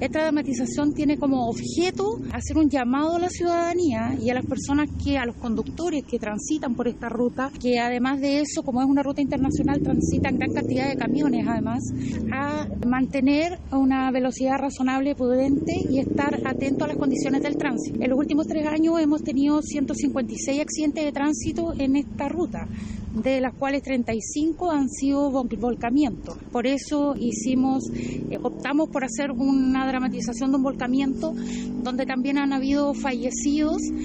Esta dramatización tiene como objeto hacer un llamado a la ciudadanía y a las personas que, a los conductores que transitan por esta ruta, que además de eso, como es una ruta internacional, transitan gran cantidad de camiones además, a mantener una velocidad razonable, prudente y estar atento a las condiciones del tránsito. En los últimos tres años hemos tenido 156 accidentes de tránsito en esta ruta de las cuales 35 han sido volcamientos. Por eso hicimos, eh, optamos por hacer dramatización de un volcamiento donde también han habido fallecidos